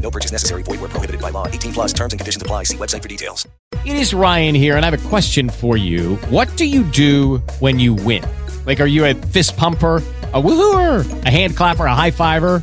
No purchase necessary. Void where prohibited by law. 18 plus terms and conditions apply. See website for details. It is Ryan here, and I have a question for you. What do you do when you win? Like, are you a fist pumper, a woohooer, a hand clapper, a high fiver?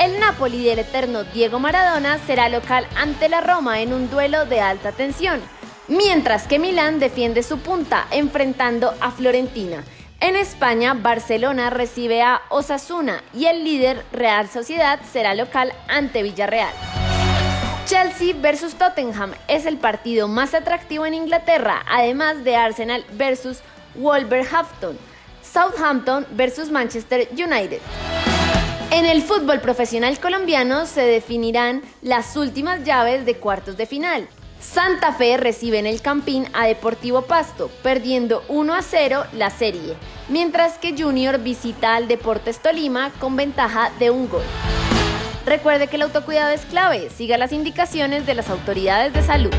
El Napoli del eterno Diego Maradona será local ante la Roma en un duelo de alta tensión, mientras que Milán defiende su punta enfrentando a Florentina. En España, Barcelona recibe a Osasuna y el líder Real Sociedad será local ante Villarreal. Chelsea versus Tottenham es el partido más atractivo en Inglaterra, además de Arsenal versus Wolverhampton, Southampton versus Manchester United. En el fútbol profesional colombiano se definirán las últimas llaves de cuartos de final. Santa Fe recibe en el Campín a Deportivo Pasto, perdiendo 1 a 0 la serie, mientras que Junior visita al Deportes Tolima con ventaja de un gol. Recuerde que el autocuidado es clave, siga las indicaciones de las autoridades de salud.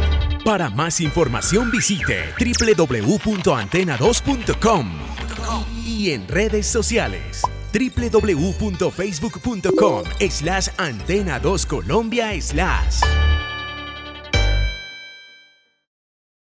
Para más información visite www.antena2.com y en redes sociales www.facebook.com slash antena 2 Colombia slash.